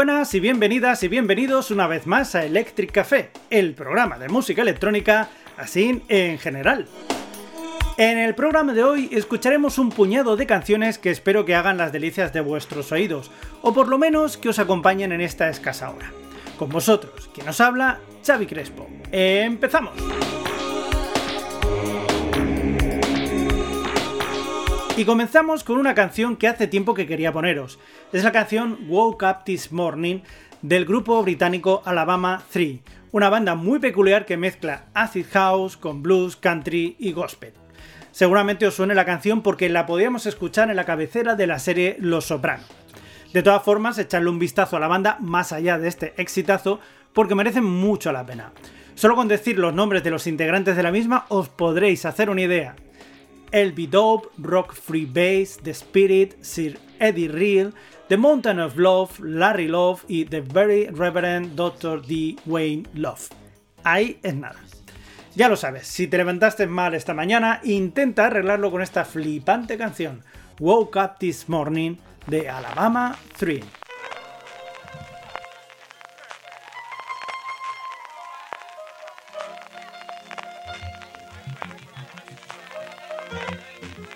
Buenas y bienvenidas y bienvenidos una vez más a Electric Café, el programa de música electrónica así en general. En el programa de hoy escucharemos un puñado de canciones que espero que hagan las delicias de vuestros oídos, o por lo menos que os acompañen en esta escasa hora. Con vosotros, quien nos habla, Xavi Crespo. ¡Empezamos! Y comenzamos con una canción que hace tiempo que quería poneros. Es la canción Woke Up This Morning del grupo británico Alabama 3, una banda muy peculiar que mezcla acid house con blues, country y gospel. Seguramente os suene la canción porque la podíamos escuchar en la cabecera de la serie Los Sopranos. De todas formas, echarle un vistazo a la banda más allá de este exitazo porque merecen mucho la pena. Solo con decir los nombres de los integrantes de la misma os podréis hacer una idea. LB Dope, Rock Free Bass, The Spirit, Sir Eddie Real, The Mountain of Love, Larry Love y The Very Reverend Dr. D. Wayne Love. Ahí es nada. Ya lo sabes, si te levantaste mal esta mañana, intenta arreglarlo con esta flipante canción, Woke Up This Morning, de Alabama 3.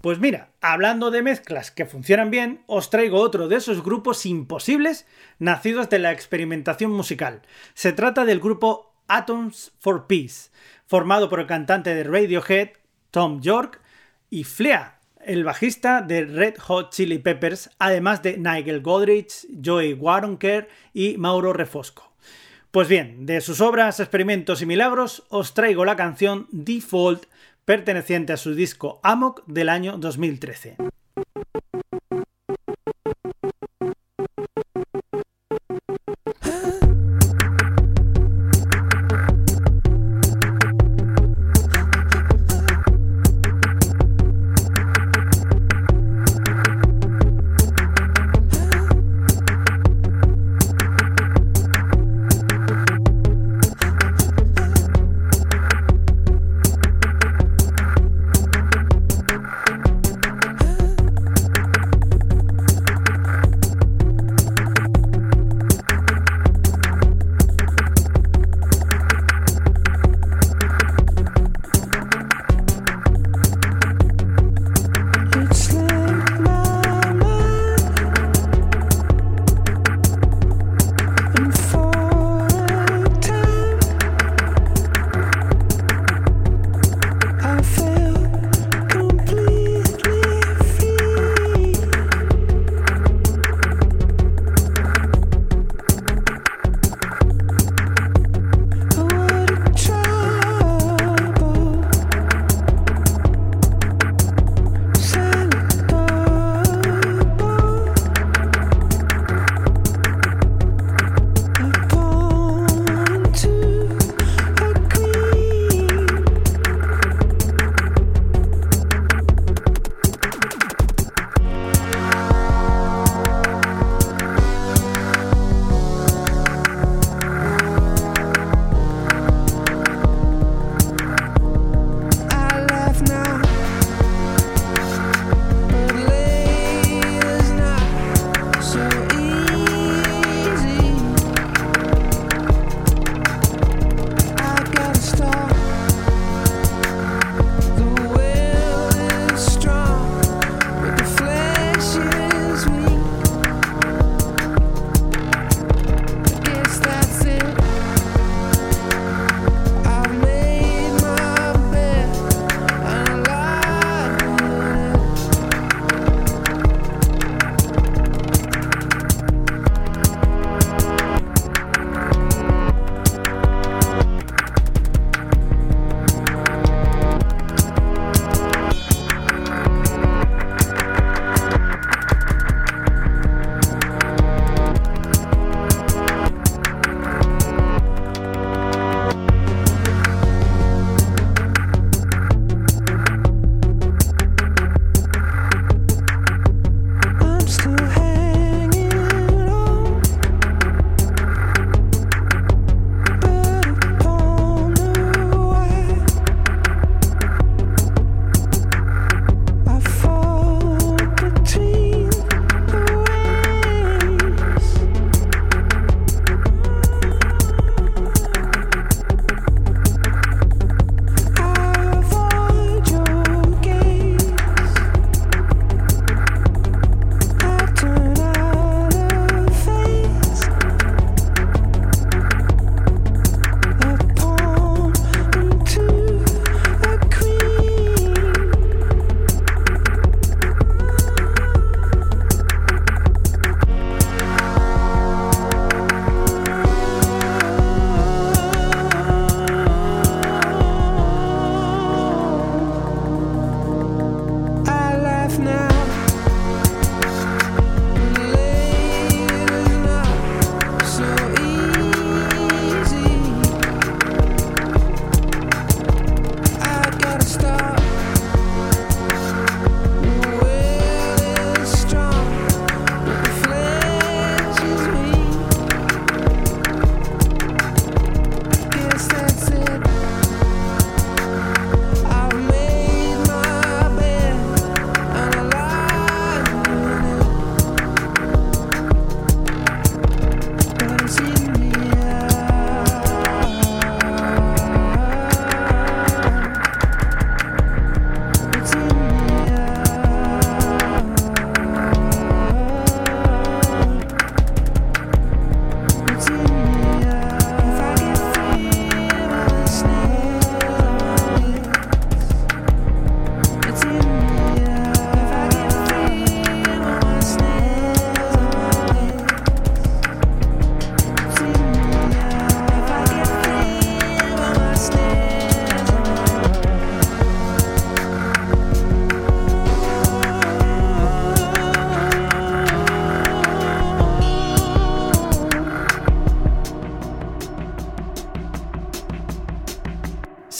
Pues mira, hablando de mezclas que funcionan bien, os traigo otro de esos grupos imposibles nacidos de la experimentación musical. Se trata del grupo Atoms for Peace, formado por el cantante de Radiohead, Tom York, y Flea, el bajista de Red Hot Chili Peppers, además de Nigel Godrich, Joey Waronker y Mauro Refosco. Pues bien, de sus obras, experimentos y milagros, os traigo la canción Default perteneciente a su disco Amok del año 2013.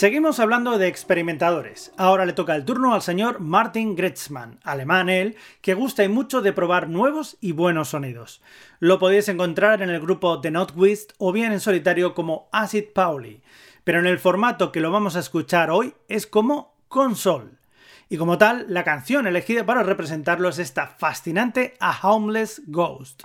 Seguimos hablando de experimentadores. Ahora le toca el turno al señor Martin Gretzmann, alemán él, que gusta y mucho de probar nuevos y buenos sonidos. Lo podéis encontrar en el grupo The Notwist o bien en solitario como Acid Pauli, pero en el formato que lo vamos a escuchar hoy es como console. Y como tal, la canción elegida para representarlo es esta fascinante A Homeless Ghost.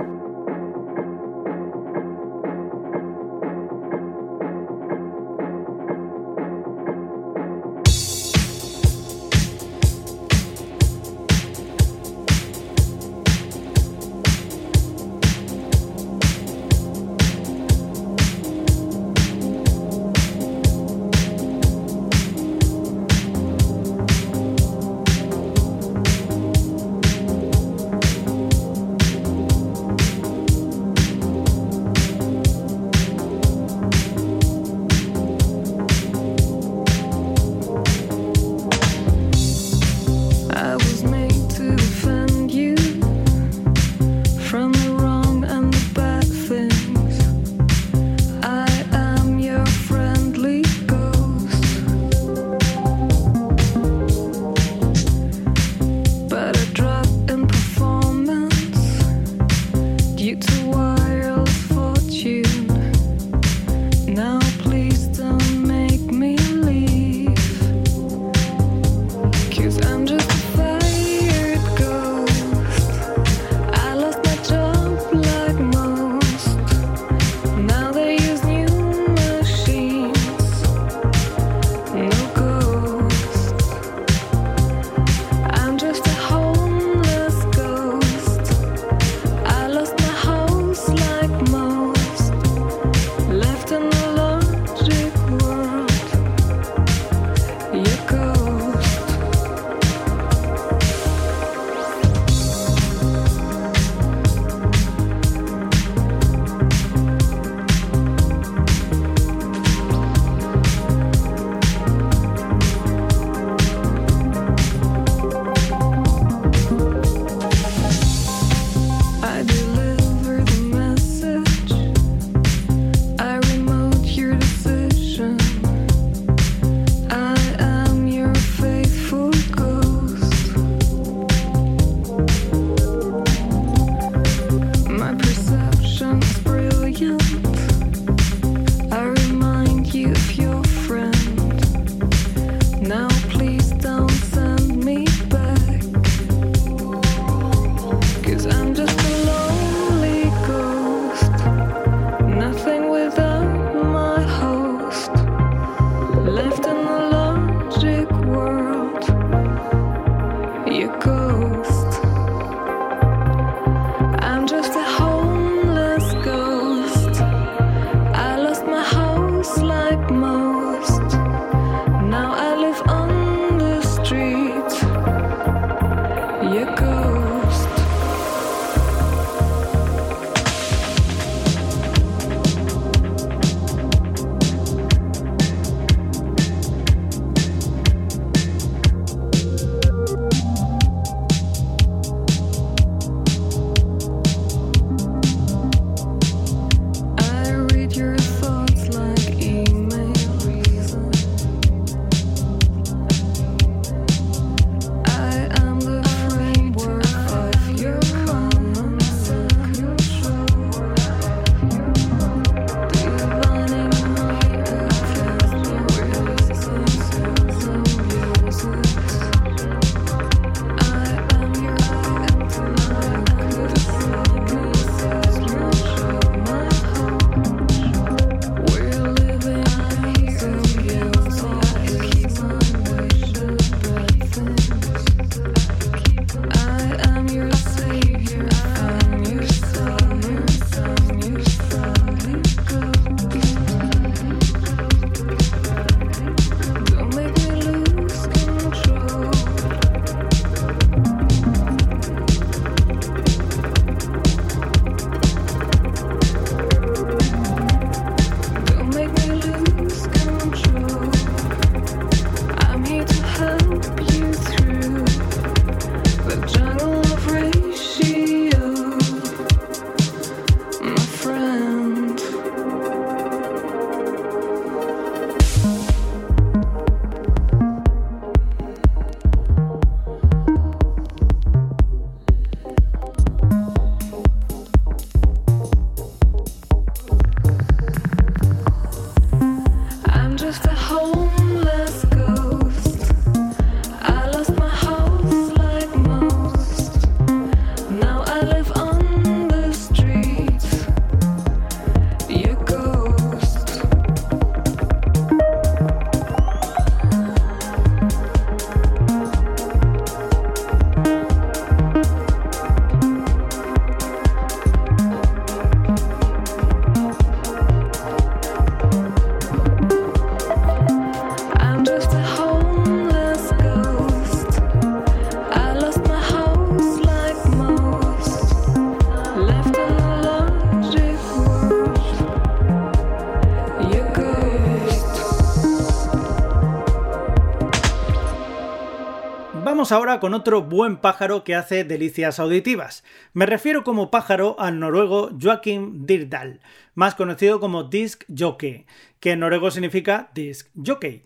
Con otro buen pájaro que hace delicias auditivas. Me refiero como pájaro al noruego Joachim Dirdal, más conocido como Disc Jockey, que en noruego significa Disc Jockey.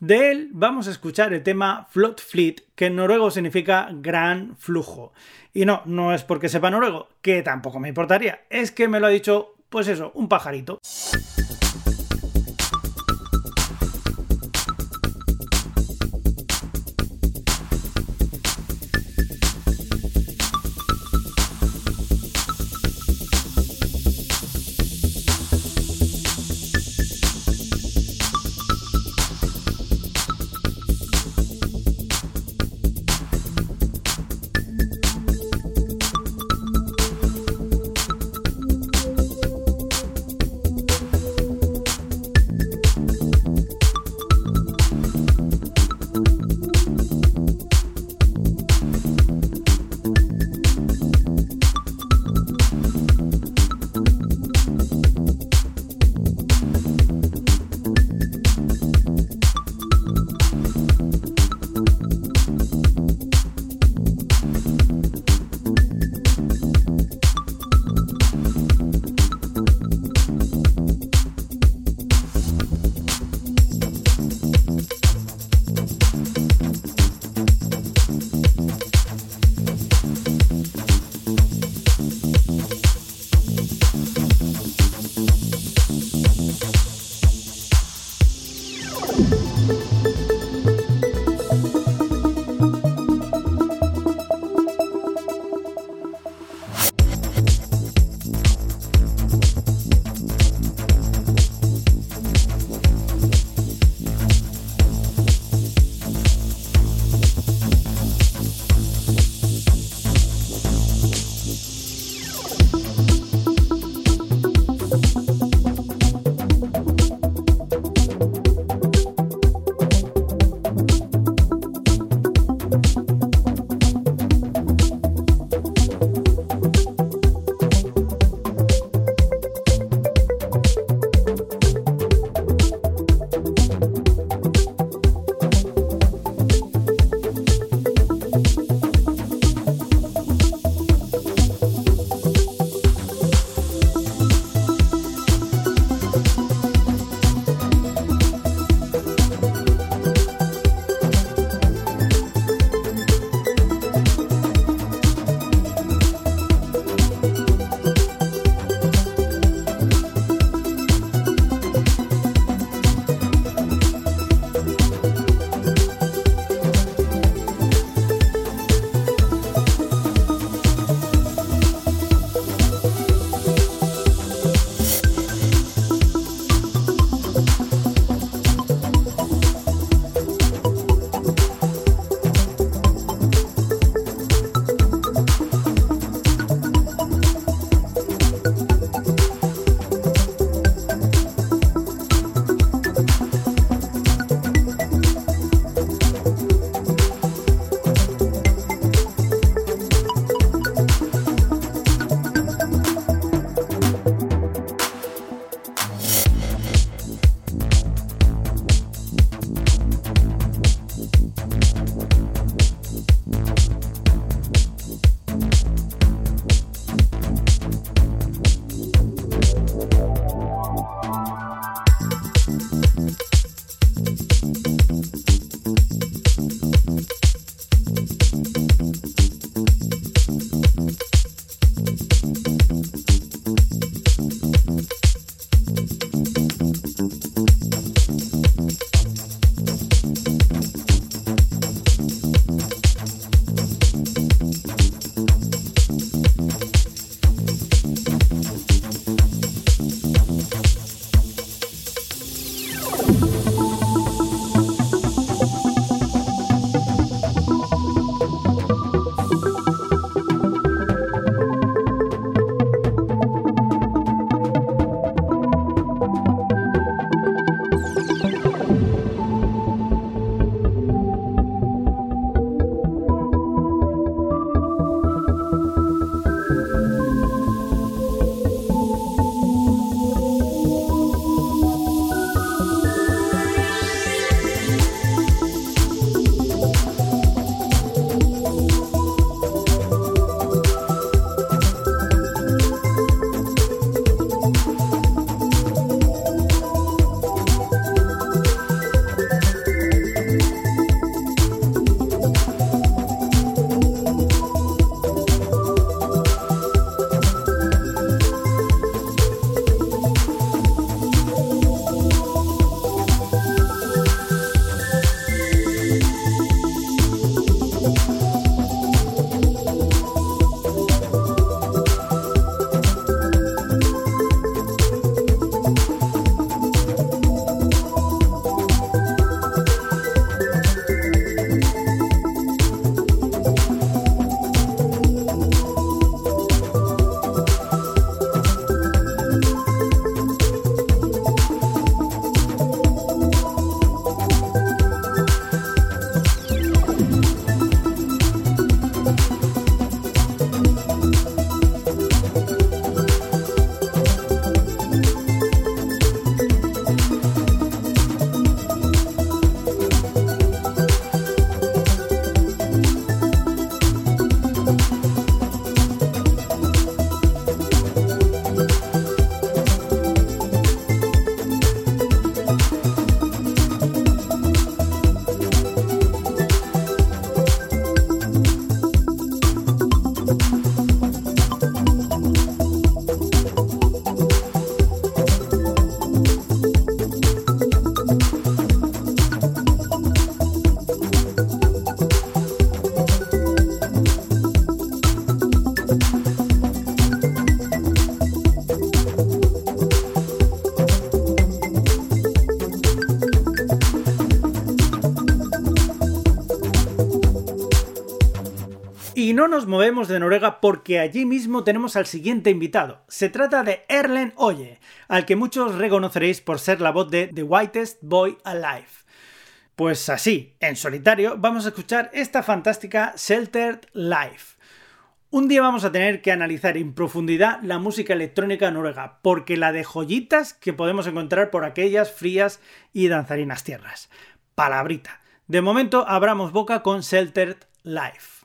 De él vamos a escuchar el tema Flot Fleet, que en noruego significa gran flujo. Y no, no es porque sepa noruego, que tampoco me importaría, es que me lo ha dicho, pues eso, un pajarito. Nos movemos de Noruega porque allí mismo tenemos al siguiente invitado. Se trata de Erlen Oye, al que muchos reconoceréis por ser la voz de The Whitest Boy Alive. Pues así, en solitario, vamos a escuchar esta fantástica Sheltered Life. Un día vamos a tener que analizar en profundidad la música electrónica noruega, porque la de joyitas que podemos encontrar por aquellas frías y danzarinas tierras. Palabrita. De momento abramos boca con Sheltered Life.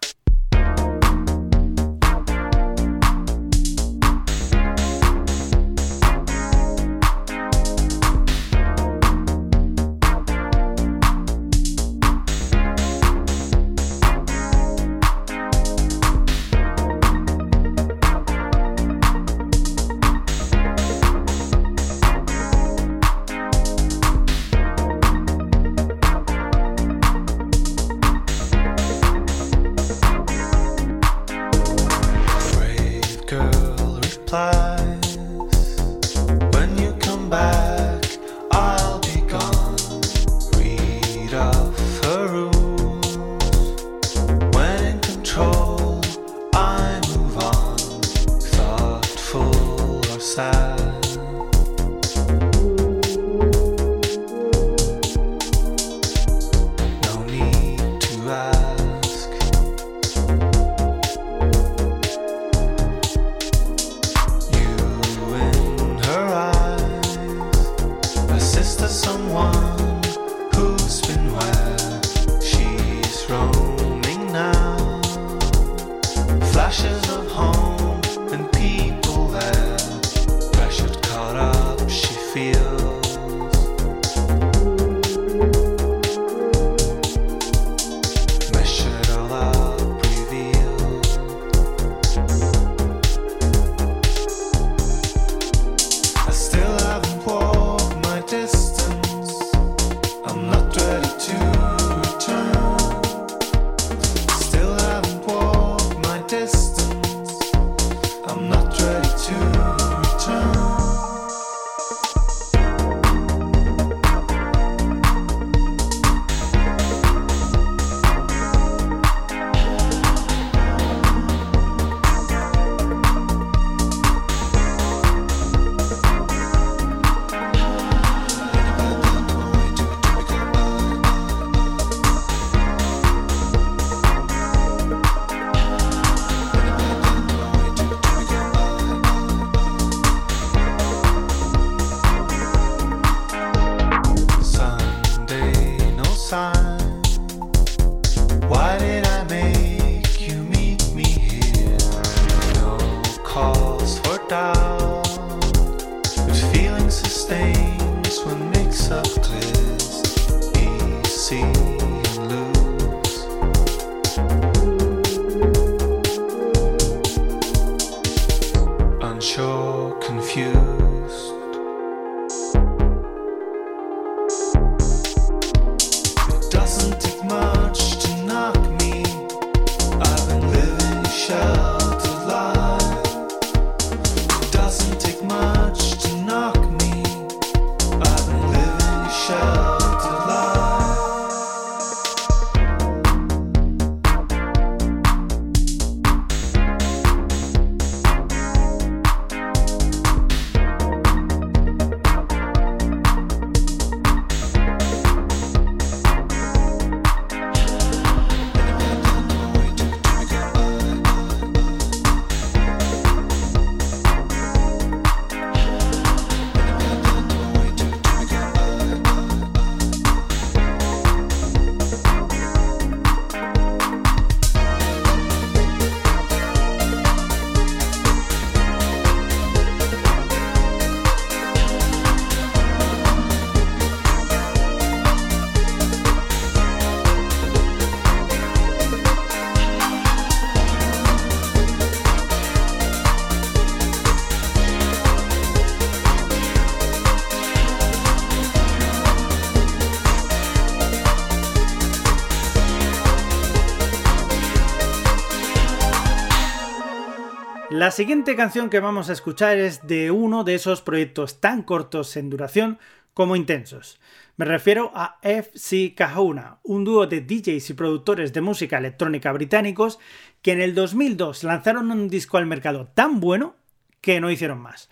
La siguiente canción que vamos a escuchar es de uno de esos proyectos tan cortos en duración como intensos. Me refiero a FC Kahuna, un dúo de DJs y productores de música electrónica británicos que en el 2002 lanzaron un disco al mercado tan bueno que no hicieron más.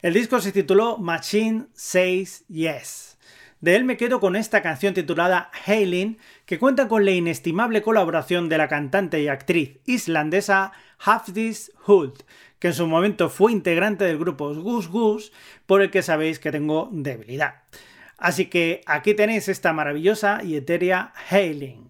El disco se tituló Machine Says Yes. De él me quedo con esta canción titulada Hailing, que cuenta con la inestimable colaboración de la cantante y actriz islandesa Hafdís Hult, que en su momento fue integrante del grupo Goose Goose, por el que sabéis que tengo debilidad. Así que aquí tenéis esta maravillosa y etérea Hailing.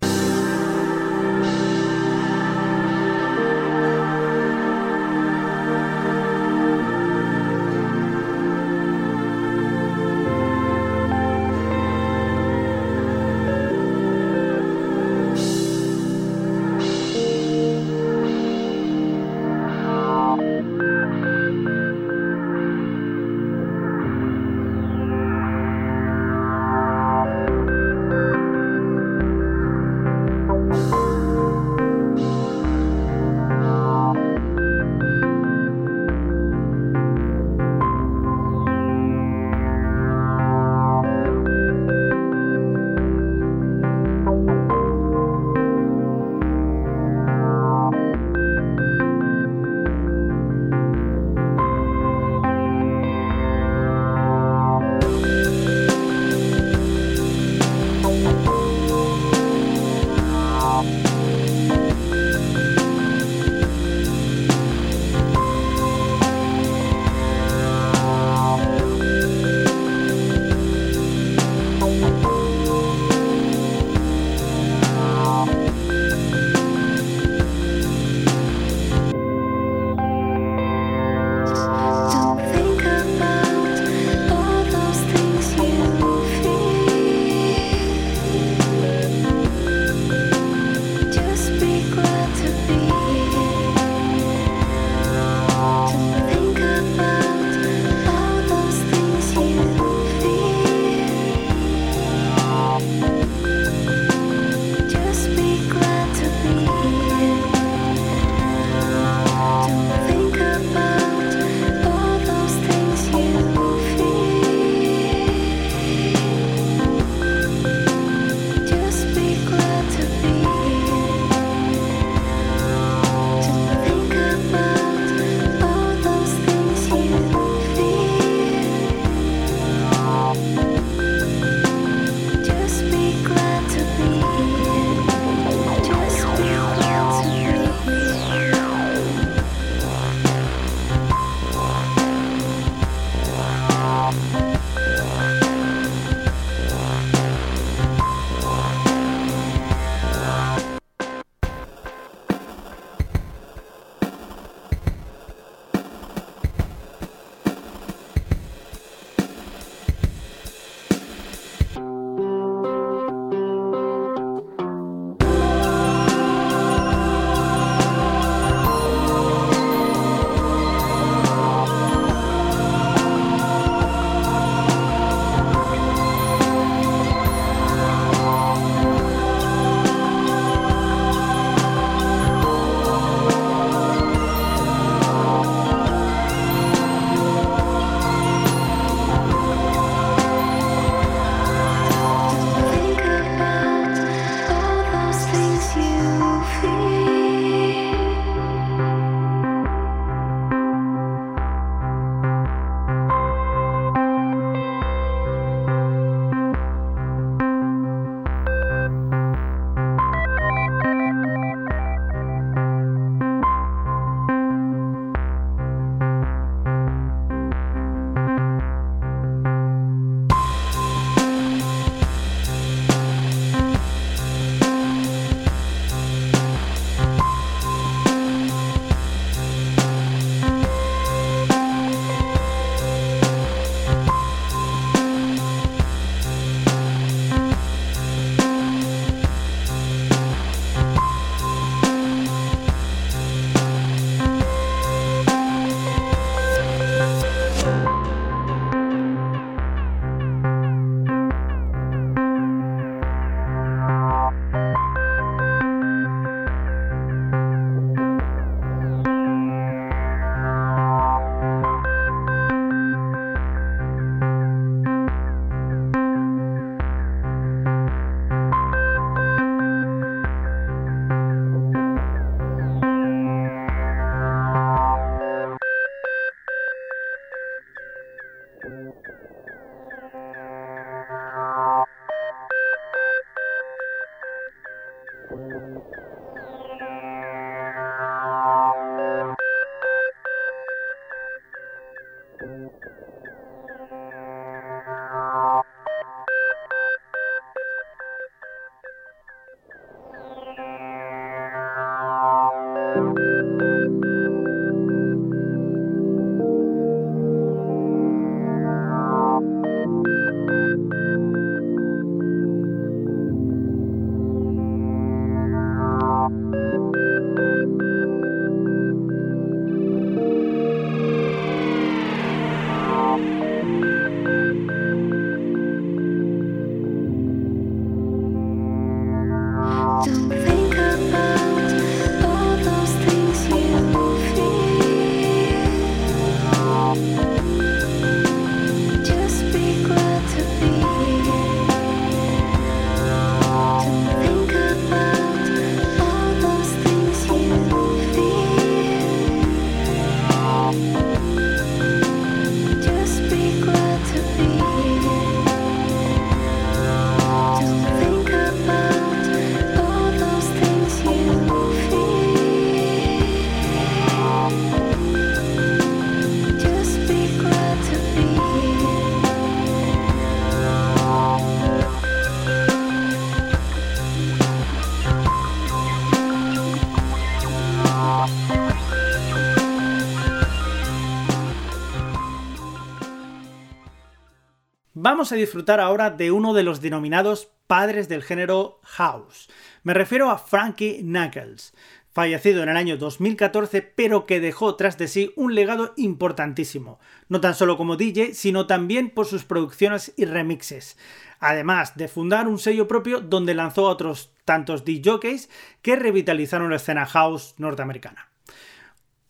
Vamos a disfrutar ahora de uno de los denominados padres del género house. Me refiero a Frankie Knuckles, fallecido en el año 2014, pero que dejó tras de sí un legado importantísimo, no tan solo como DJ, sino también por sus producciones y remixes, además de fundar un sello propio donde lanzó a otros tantos DJs que revitalizaron la escena house norteamericana.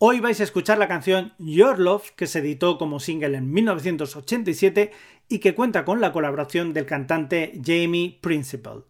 Hoy vais a escuchar la canción Your Love, que se editó como single en 1987 y que cuenta con la colaboración del cantante Jamie Principal.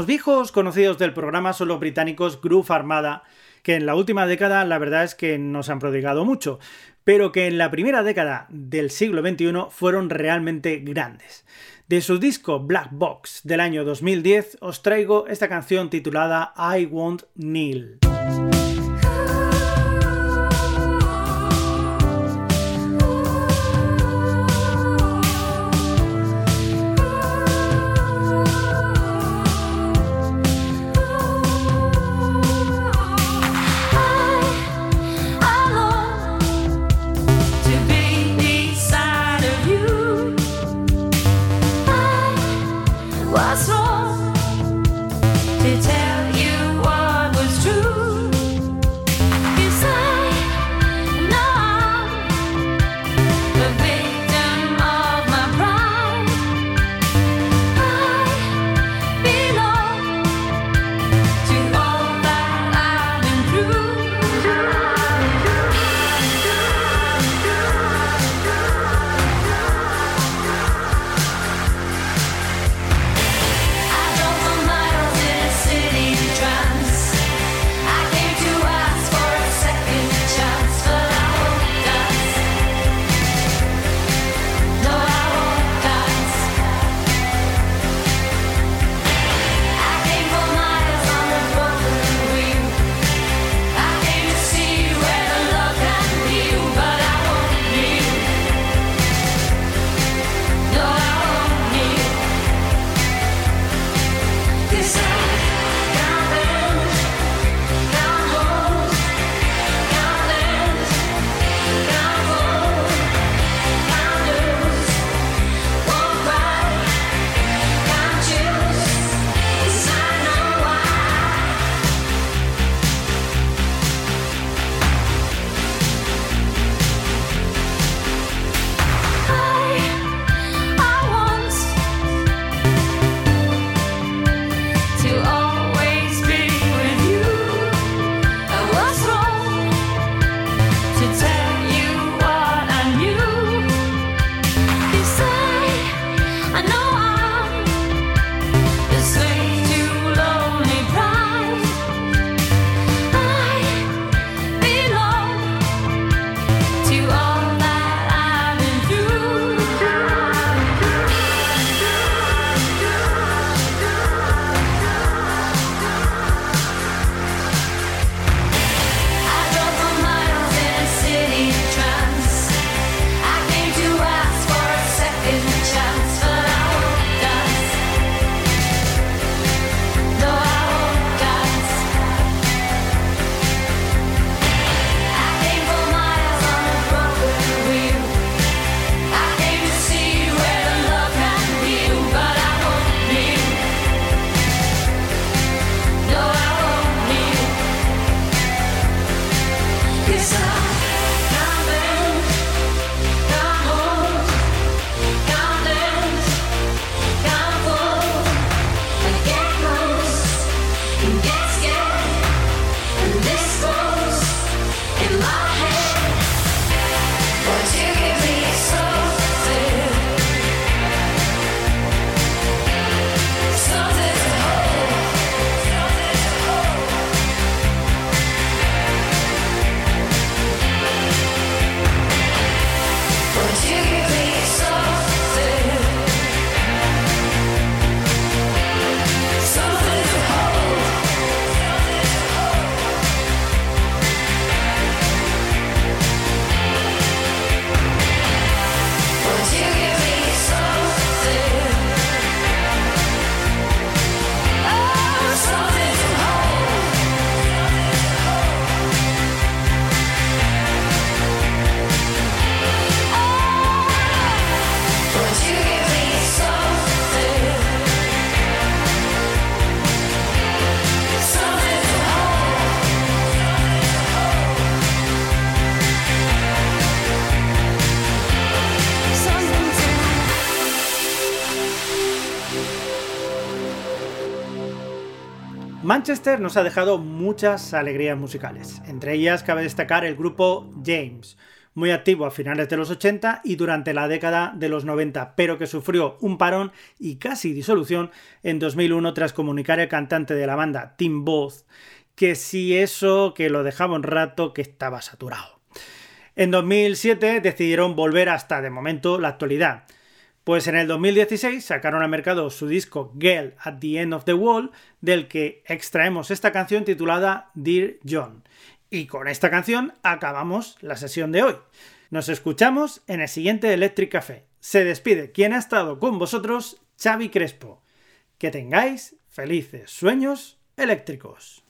Unos viejos conocidos del programa son los británicos Groove Armada, que en la última década la verdad es que nos han prodigado mucho, pero que en la primera década del siglo XXI fueron realmente grandes. De su disco Black Box del año 2010 os traigo esta canción titulada I Won't Kneel. Manchester nos ha dejado muchas alegrías musicales. Entre ellas cabe destacar el grupo James, muy activo a finales de los 80 y durante la década de los 90, pero que sufrió un parón y casi disolución en 2001 tras comunicar el cantante de la banda, Tim Both, que si eso, que lo dejaba un rato, que estaba saturado. En 2007 decidieron volver hasta de momento la actualidad. Pues en el 2016 sacaron al mercado su disco Girl at the End of the Wall, del que extraemos esta canción titulada Dear John. Y con esta canción acabamos la sesión de hoy. Nos escuchamos en el siguiente Electric Café. Se despide quien ha estado con vosotros, Xavi Crespo. Que tengáis felices sueños eléctricos.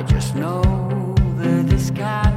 I just know that this guy